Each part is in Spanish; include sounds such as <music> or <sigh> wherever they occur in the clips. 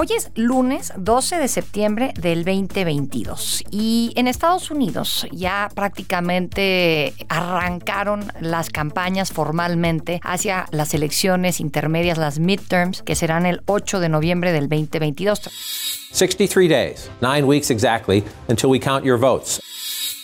Hoy es lunes 12 de septiembre del 2022 y en Estados Unidos ya prácticamente arrancaron las campañas formalmente hacia las elecciones intermedias, las midterms, que serán el 8 de noviembre del 2022. 63 days, nine weeks exactly, until we count your votes.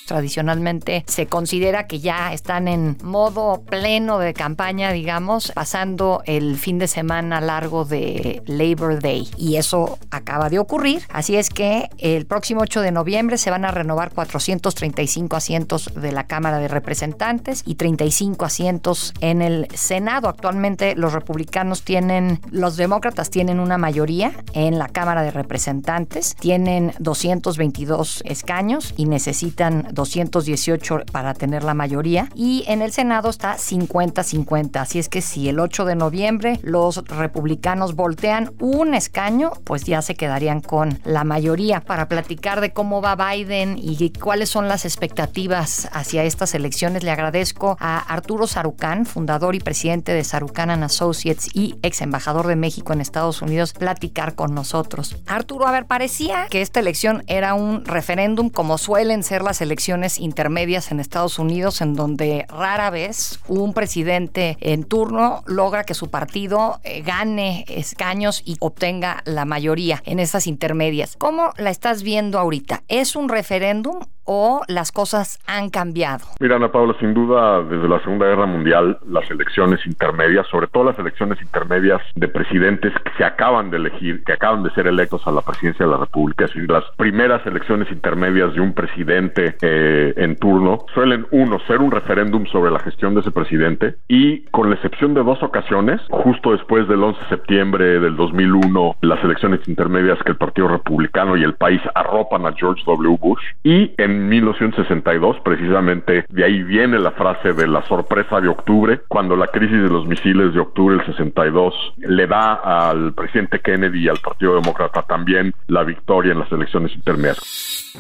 Tradicionalmente se considera que ya están en modo pleno de campaña, digamos, pasando el fin de semana largo de Labor Day. Y eso acaba de ocurrir. Así es que el próximo 8 de noviembre se van a renovar 435 asientos de la Cámara de Representantes y 35 asientos en el Senado. Actualmente los republicanos tienen, los demócratas tienen una mayoría en la Cámara de Representantes, tienen 222 escaños y necesitan 218 para tener la mayoría y en el Senado está 50-50. Así es que si el 8 de noviembre los republicanos voltean un escaño, pues ya se quedarían con la mayoría. Para platicar de cómo va Biden y cuáles son las expectativas hacia estas elecciones, le agradezco a Arturo Sarucán, fundador y presidente de Sarucán Associates y ex embajador de México en Estados Unidos, platicar con nosotros. Arturo, a ver, parecía que esta elección era un referéndum como suelen ser las elecciones intermedias en Estados Unidos en donde rara vez un presidente en turno logra que su partido eh, gane escaños y obtenga la mayoría en esas intermedias. ¿Cómo la estás viendo ahorita? ¿Es un referéndum o las cosas han cambiado? Mira, Ana Paula, sin duda, desde la Segunda Guerra Mundial, las elecciones intermedias, sobre todo las elecciones intermedias de presidentes que se acaban de elegir, que acaban de ser electos a la presidencia de la República, es decir, las primeras elecciones intermedias de un presidente eh, en turno, suelen, uno, ser un referéndum sobre la gestión de ese presidente y, con la excepción de dos ocasiones, justo después del 11 de septiembre del 2001, las elecciones intermedias que el Partido Republicano y el país arropan a George W. Bush, y en 1962, precisamente de ahí viene la frase de la sorpresa de octubre, cuando la crisis de los misiles de octubre del 62 le da al presidente Kennedy y al Partido Demócrata también la victoria en las elecciones intermedias.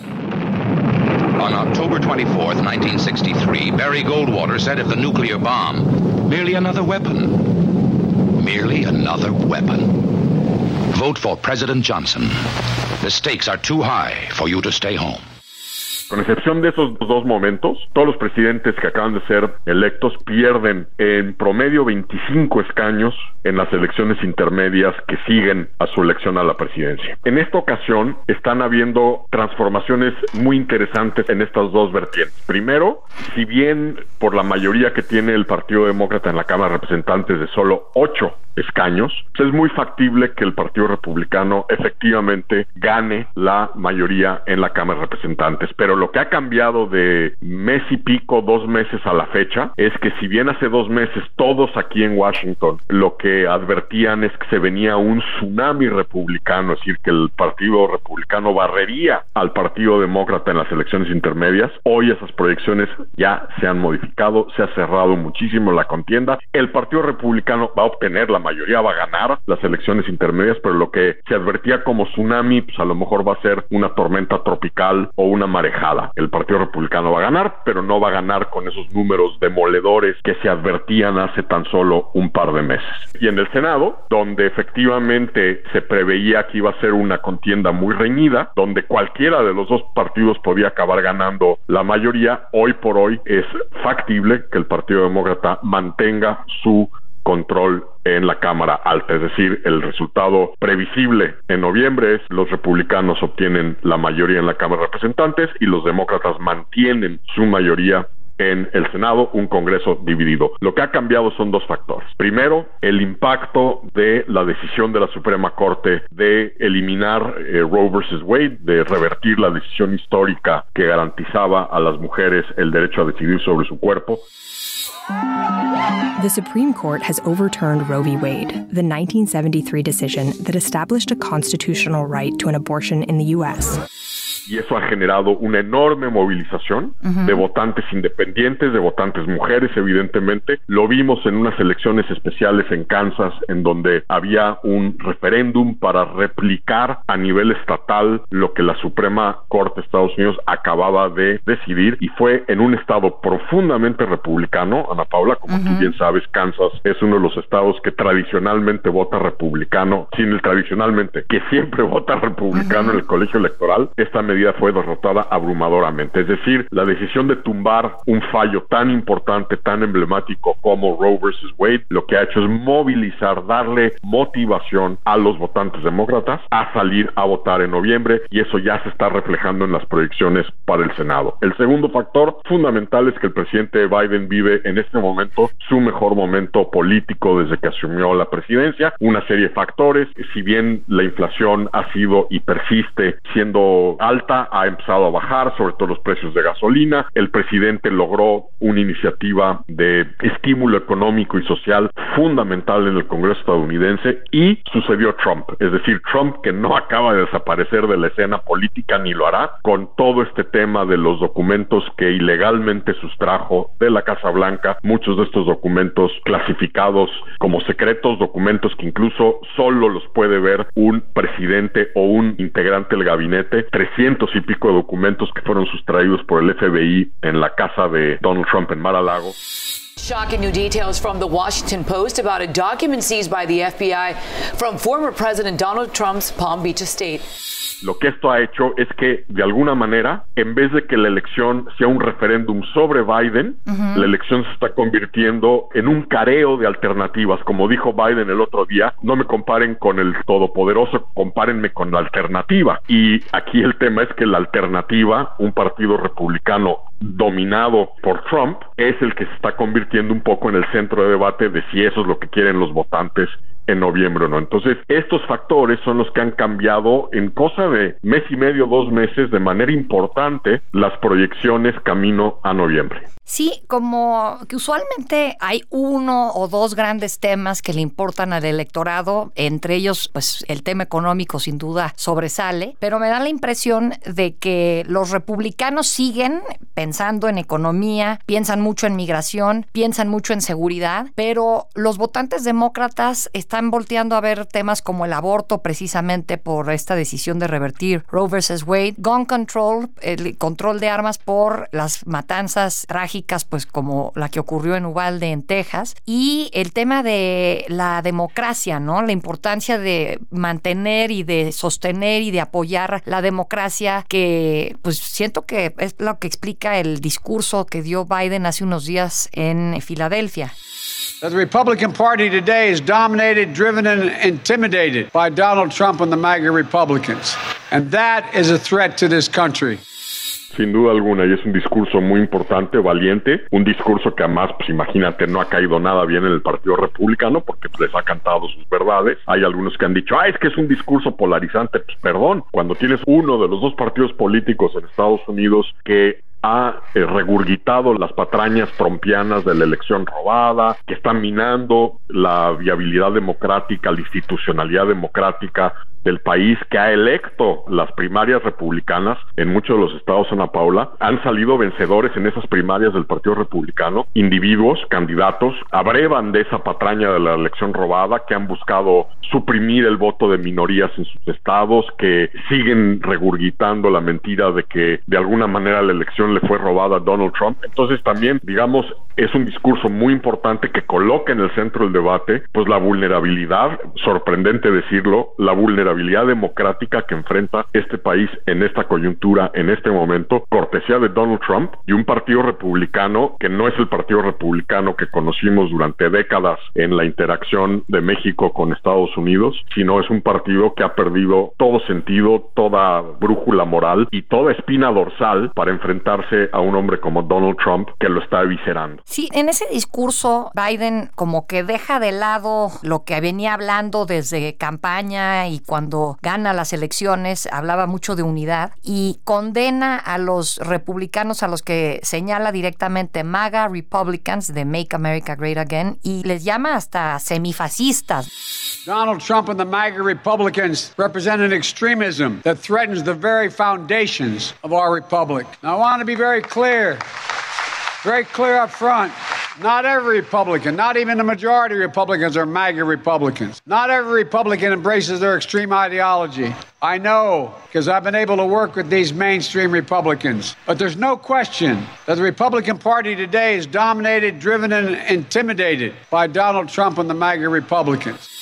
On October 24, 1963, Barry Goldwater said of the nuclear bomb, merely another weapon. Merely another weapon. Vote for President Johnson. The stakes are too high for you to stay home. Con excepción de esos dos momentos, todos los presidentes que acaban de ser electos pierden en promedio 25 escaños en las elecciones intermedias que siguen a su elección a la presidencia. En esta ocasión están habiendo transformaciones muy interesantes en estas dos vertientes. Primero, si bien por la mayoría que tiene el Partido Demócrata en la Cámara de Representantes de solo 8 escaños, pues es muy factible que el Partido Republicano efectivamente gane la mayoría en la Cámara de Representantes. Pero lo que ha cambiado de mes y pico, dos meses a la fecha, es que si bien hace dos meses todos aquí en Washington lo que advertían es que se venía un tsunami republicano, es decir, que el Partido Republicano barrería al Partido Demócrata en las elecciones intermedias, hoy esas proyecciones ya se han modificado, se ha cerrado muchísimo la contienda, el Partido Republicano va a obtener la mayoría va a ganar las elecciones intermedias, pero lo que se advertía como tsunami, pues a lo mejor va a ser una tormenta tropical o una marejada. El Partido Republicano va a ganar, pero no va a ganar con esos números demoledores que se advertían hace tan solo un par de meses. Y en el Senado, donde efectivamente se preveía que iba a ser una contienda muy reñida, donde cualquiera de los dos partidos podía acabar ganando la mayoría, hoy por hoy es factible que el Partido Demócrata mantenga su control en la Cámara Alta, es decir, el resultado previsible en noviembre es los republicanos obtienen la mayoría en la Cámara de Representantes y los demócratas mantienen su mayoría en el Senado, un Congreso dividido. Lo que ha cambiado son dos factores. Primero, el impacto de la decisión de la Suprema Corte de eliminar eh, Roe versus Wade, de revertir la decisión histórica que garantizaba a las mujeres el derecho a decidir sobre su cuerpo. The Supreme Court has overturned Roe v. Wade, the 1973 decision that established a constitutional right to an abortion in the U.S. y eso ha generado una enorme movilización de votantes independientes, de votantes mujeres, evidentemente. Lo vimos en unas elecciones especiales en Kansas, en donde había un referéndum para replicar a nivel estatal lo que la Suprema Corte de Estados Unidos acababa de decidir y fue en un estado profundamente republicano, Ana Paula, como tú bien sabes, Kansas es uno de los estados que tradicionalmente vota republicano, sin el tradicionalmente, que siempre <laughs> vota republicano en el colegio electoral, esta medida fue derrotada abrumadoramente. Es decir, la decisión de tumbar un fallo tan importante, tan emblemático como Roe versus Wade, lo que ha hecho es movilizar, darle motivación a los votantes demócratas a salir a votar en noviembre y eso ya se está reflejando en las proyecciones para el Senado. El segundo factor fundamental es que el presidente Biden vive en este momento su mejor momento político desde que asumió la presidencia, una serie de factores, si bien la inflación ha sido y persiste siendo alta, ha empezado a bajar, sobre todo los precios de gasolina, el presidente logró una iniciativa de estímulo económico y social fundamental en el Congreso estadounidense y sucedió Trump, es decir, Trump que no acaba de desaparecer de la escena política ni lo hará con todo este tema de los documentos que ilegalmente sustrajo de la Casa Blanca, muchos de estos documentos clasificados como secretos, documentos que incluso solo los puede ver un presidente o un integrante del gabinete, 300 y pico de documentos que fueron sustraídos por el FBI en la casa de Donald Trump en Mar-a-Lago. Shocking new details from the Washington Post about a document seized by the FBI from former President Donald Trump's Palm Beach estate. Lo que esto ha hecho es que, de alguna manera, en vez de que la elección sea un referéndum sobre Biden, la elección se está convirtiendo en un careo de alternativas. Como dijo Biden el otro día, no me comparen con el todopoderoso, compárenme con la alternativa. Y aquí el tema es que la alternativa, un partido republicano dominado por Trump, es el que se está convirtiendo un poco en el centro de debate de si eso es lo que quieren los votantes en noviembre o no. Entonces, estos factores son los que han cambiado en cosa de mes y medio, dos meses, de manera importante, las proyecciones camino a noviembre. Sí, como que usualmente hay uno o dos grandes temas que le importan al electorado, entre ellos, pues el tema económico sin duda sobresale, pero me da la impresión de que los republicanos siguen pensando en economía, piensan mucho en migración, piensan mucho en seguridad, pero los votantes demócratas están volteando a ver temas como el aborto precisamente por esta decisión de revertir Roe versus Wade, gun control, el control de armas por las matanzas trágicas pues como la que ocurrió en Uvalde, en Texas, y el tema de la democracia, ¿no? La importancia de mantener y de sostener y de apoyar la democracia, que pues siento que es lo que explica el discurso que dio Biden hace unos días en Filadelfia. The Republican Party today is dominated, driven, and intimidated by Donald Trump and the MAGA Republicans. And that is a threat to this country. Sin duda alguna, y es un discurso muy importante, valiente, un discurso que además, pues imagínate, no ha caído nada bien en el Partido Republicano porque pues, les ha cantado sus verdades. Hay algunos que han dicho, ah, es que es un discurso polarizante. Pues perdón, cuando tienes uno de los dos partidos políticos en Estados Unidos que ha eh, regurgitado las patrañas trompianas de la elección robada, que está minando la viabilidad democrática, la institucionalidad democrática del país que ha electo las primarias republicanas en muchos de los estados Ana Paula, han salido vencedores en esas primarias del Partido Republicano, individuos, candidatos, abrevan de esa patraña de la elección robada, que han buscado suprimir el voto de minorías en sus estados, que siguen regurgitando la mentira de que de alguna manera la elección le fue robada a Donald Trump. Entonces también, digamos, es un discurso muy importante que coloca en el centro del debate, pues la vulnerabilidad, sorprendente decirlo, la democrática que enfrenta este país en esta coyuntura, en este momento, cortesía de Donald Trump y un partido republicano que no es el partido republicano que conocimos durante décadas en la interacción de México con Estados Unidos, sino es un partido que ha perdido todo sentido, toda brújula moral y toda espina dorsal para enfrentarse a un hombre como Donald Trump que lo está eviscerando. Sí, en ese discurso Biden como que deja de lado lo que venía hablando desde campaña y cuando cuando gana las elecciones, hablaba mucho de unidad y condena a los republicanos a los que señala directamente MAGA Republicans de Make America Great Again y les llama hasta semifascistas. Donald Trump and the MAGA Republicans represent an extremism that threatens the very foundations of our republic. Now, I want to be very clear, very clear up front. Not every Republican, not even the majority of Republicans are MAGA Republicans. Not every Republican embraces their extreme ideology. I know because I've been able to work with these mainstream Republicans. But there's no question that the Republican Party today is dominated, driven, and intimidated by Donald Trump and the MAGA Republicans.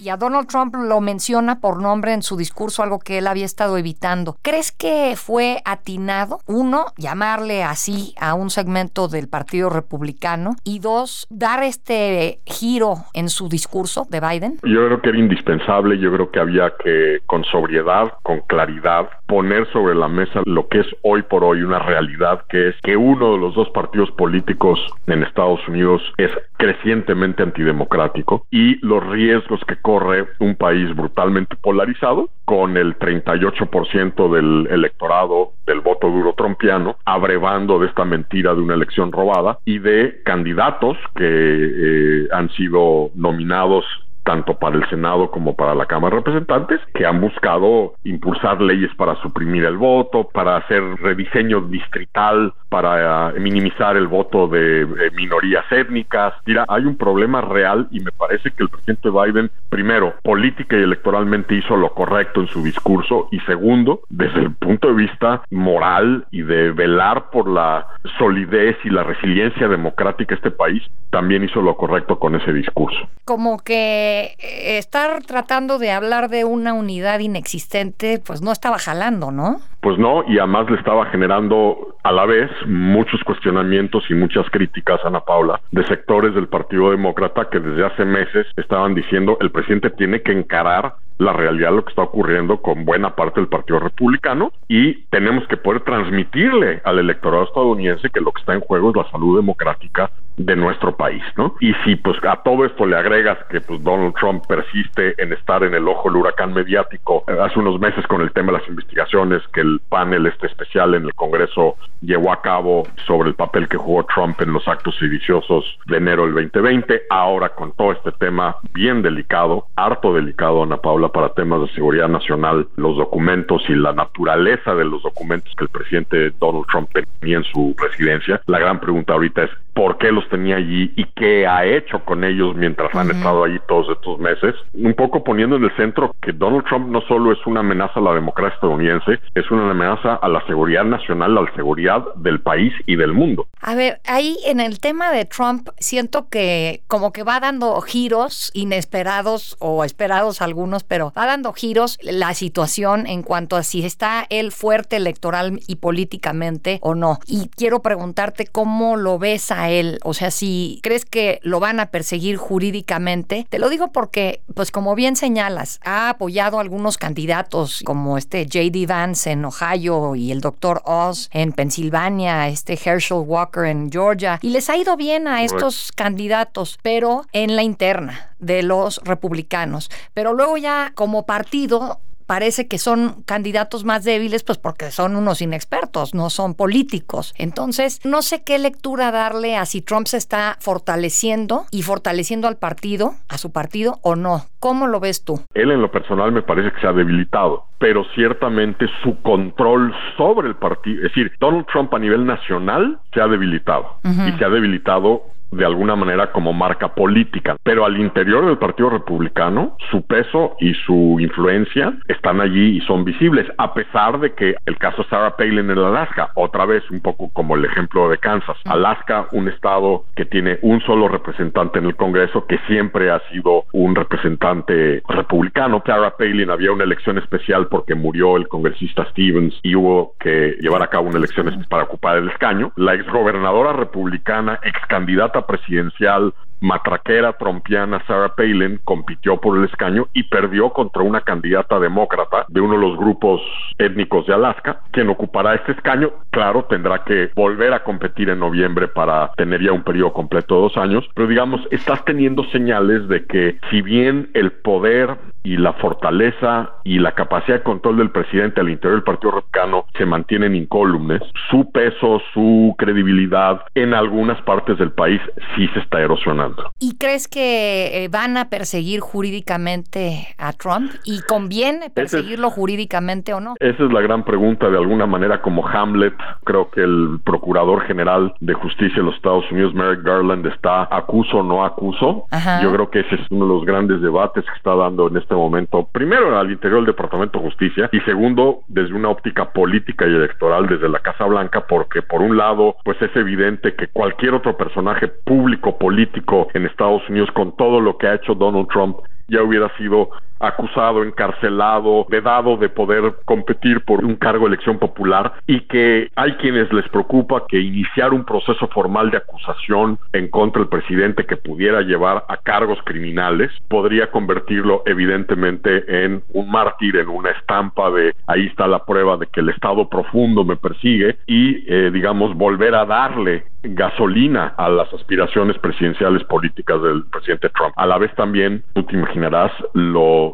Y a Donald Trump lo menciona por nombre en su discurso, algo que él había estado evitando. ¿Crees que fue atinado, uno, llamarle así a un segmento del Partido Republicano y dos, dar este giro en su discurso de Biden? Yo creo que era indispensable, yo creo que había que con sobriedad, con claridad, poner sobre la mesa lo que es hoy por hoy una realidad, que es que uno de los dos partidos políticos en Estados Unidos es crecientemente antidemocrático y los riesgos que corre un país brutalmente polarizado con el 38% del electorado del voto duro trompiano abrevando de esta mentira de una elección robada y de candidatos que eh, han sido nominados tanto para el Senado como para la Cámara de Representantes, que han buscado impulsar leyes para suprimir el voto, para hacer rediseño distrital, para eh, minimizar el voto de minorías étnicas. Mira, hay un problema real y me parece que el presidente Biden, primero, política y electoralmente hizo lo correcto en su discurso y segundo, desde el punto de vista moral y de velar por la solidez y la resiliencia democrática de este país, también hizo lo correcto con ese discurso. Como que eh, estar tratando de hablar de una unidad inexistente, pues no estaba jalando, ¿no? Pues no, y además le estaba generando a la vez muchos cuestionamientos y muchas críticas a Ana Paula de sectores del Partido Demócrata que desde hace meses estaban diciendo el presidente tiene que encarar la realidad de lo que está ocurriendo con buena parte del Partido Republicano y tenemos que poder transmitirle al electorado estadounidense que lo que está en juego es la salud democrática de nuestro país, ¿no? Y si pues a todo esto le agregas que pues Donald Trump persiste en estar en el ojo del huracán mediático eh, hace unos meses con el tema de las investigaciones que el panel este especial en el Congreso llevó a cabo sobre el papel que jugó Trump en los actos sediciosos de enero del 2020, ahora con todo este tema bien delicado, harto delicado Ana Paula para temas de seguridad nacional, los documentos y la naturaleza de los documentos que el presidente Donald Trump tenía en su residencia, la gran pregunta ahorita es por qué los tenía allí y qué ha hecho con ellos mientras han estado allí todos estos meses. Un poco poniendo en el centro que Donald Trump no solo es una amenaza a la democracia estadounidense, es una amenaza a la seguridad nacional, a la seguridad del país y del mundo. A ver, ahí en el tema de Trump siento que como que va dando giros inesperados o esperados algunos, pero va dando giros la situación en cuanto a si está él fuerte electoral y políticamente o no. Y quiero preguntarte cómo lo ves a él, o sea, si crees que lo van a perseguir jurídicamente, te lo digo porque, pues como bien señalas, ha apoyado a algunos candidatos como este JD Vance en Ohio y el doctor Oz en Pensilvania, este Herschel Walker en Georgia, y les ha ido bien a estos candidatos, pero en la interna de los republicanos. Pero luego ya como partido parece que son candidatos más débiles, pues porque son unos inexpertos, no son políticos. Entonces, no sé qué lectura darle a si Trump se está fortaleciendo y fortaleciendo al partido, a su partido o no. ¿Cómo lo ves tú? Él en lo personal me parece que se ha debilitado, pero ciertamente su control sobre el partido, es decir, Donald Trump a nivel nacional se ha debilitado y se ha debilitado de alguna manera como marca política, pero al interior del Partido Republicano su peso y su influencia están allí y son visibles, a pesar de que el caso Sarah Palin en Alaska, otra vez un poco como el ejemplo de Kansas, Alaska, un estado que tiene un solo representante en el Congreso, que siempre ha sido un representante republicano. Sarah Palin había una elección especial porque murió el congresista Stevens y hubo que llevar a cabo una elección para ocupar el escaño. La exgobernadora republicana, ex candidata presidencial matraquera trompiana Sarah Palin compitió por el escaño y perdió contra una candidata demócrata de uno de los grupos étnicos de Alaska, quien ocupará este escaño. Claro, tendrá que volver a competir en noviembre para tener ya un periodo completo de dos años, pero digamos, estás teniendo señales de que si bien el poder y la fortaleza y la capacidad de control del presidente al interior del Partido Republicano se mantienen incólumes, su peso, su credibilidad en algunas partes del país sí se está erosionando. ¿Y crees que eh, van a perseguir jurídicamente a Trump? ¿Y conviene perseguirlo jurídicamente o no? Esa es la gran pregunta, de alguna manera como Hamlet, creo que el Procurador General de Justicia de los Estados Unidos, Merrick Garland, está acuso o no acuso. Yo creo que ese es uno de los grandes debates que está dando en este momento, primero al interior del Departamento de Justicia y segundo desde una óptica política y electoral desde la Casa Blanca, porque por un lado, pues es evidente que cualquier otro personaje público político en Estados Unidos con todo lo que ha hecho Donald Trump ya hubiera sido acusado, encarcelado, vedado de poder competir por un cargo de elección popular y que hay quienes les preocupa que iniciar un proceso formal de acusación en contra del presidente que pudiera llevar a cargos criminales podría convertirlo evidentemente en un mártir, en una estampa de ahí está la prueba de que el Estado profundo me persigue y eh, digamos volver a darle gasolina a las aspiraciones presidenciales políticas del presidente Trump. A la vez también, tú te imaginarás lo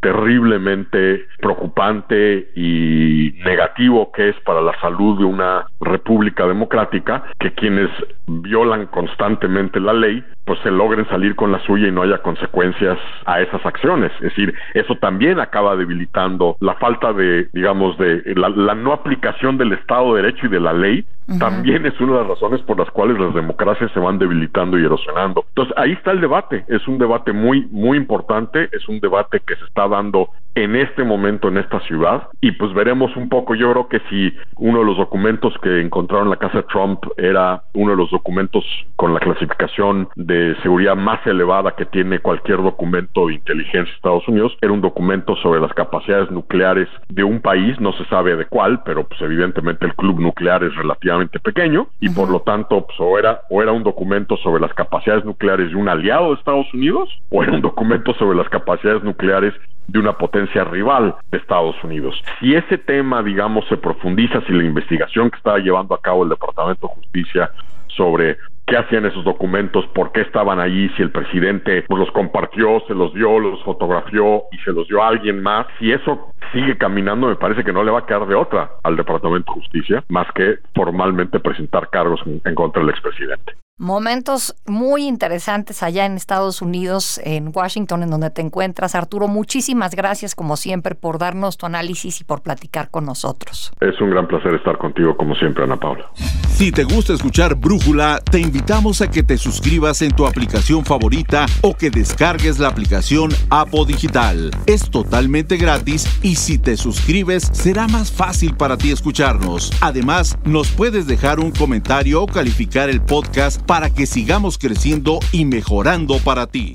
terriblemente preocupante y negativo que es para la salud de una república democrática que quienes violan constantemente la ley pues se logren salir con la suya y no haya consecuencias a esas acciones. Es decir, eso también acaba debilitando la falta de, digamos, de la, no aplicación del Estado de Derecho y de la ley también es una de las razones por las cuales las democracias se van debilitando y erosionando. Entonces, ahí está el debate. Es un debate muy, muy importante. Es un debate que se está dando en este momento en esta ciudad. Y pues veremos un poco. Yo creo que si uno de los documentos que encontraron en la casa de Trump era uno de los documentos con la clasificación de seguridad más elevada que tiene cualquier documento de inteligencia de Estados Unidos era un documento sobre las capacidades nucleares de un país. No se sabe de cuál pero pues evidentemente el club nuclear es relativamente pequeño y por lo tanto pues o era o era un documento sobre las capacidades nucleares de un aliado de Estados Unidos o era un documento sobre las capacidades nucleares de una potencia rival de Estados Unidos. Si ese tema, digamos, se profundiza, si la investigación que estaba llevando a cabo el Departamento de Justicia sobre qué hacían esos documentos, por qué estaban allí, si el presidente pues, los compartió, se los dio, los fotografió y se los dio a alguien más. Si eso sigue caminando, me parece que no le va a quedar de otra al Departamento de Justicia más que formalmente presentar cargos en contra del expresidente. Momentos muy interesantes allá en Estados Unidos, en Washington, en donde te encuentras. Arturo, muchísimas gracias como siempre por darnos tu análisis y por platicar con nosotros. Es un gran placer estar contigo como siempre, Ana Paula. Si te gusta escuchar Brújula, te invitamos a que te suscribas en tu aplicación favorita o que descargues la aplicación Apo Digital. Es totalmente gratis y si te suscribes será más fácil para ti escucharnos. Además, nos puedes dejar un comentario o calificar el podcast para que sigamos creciendo y mejorando para ti.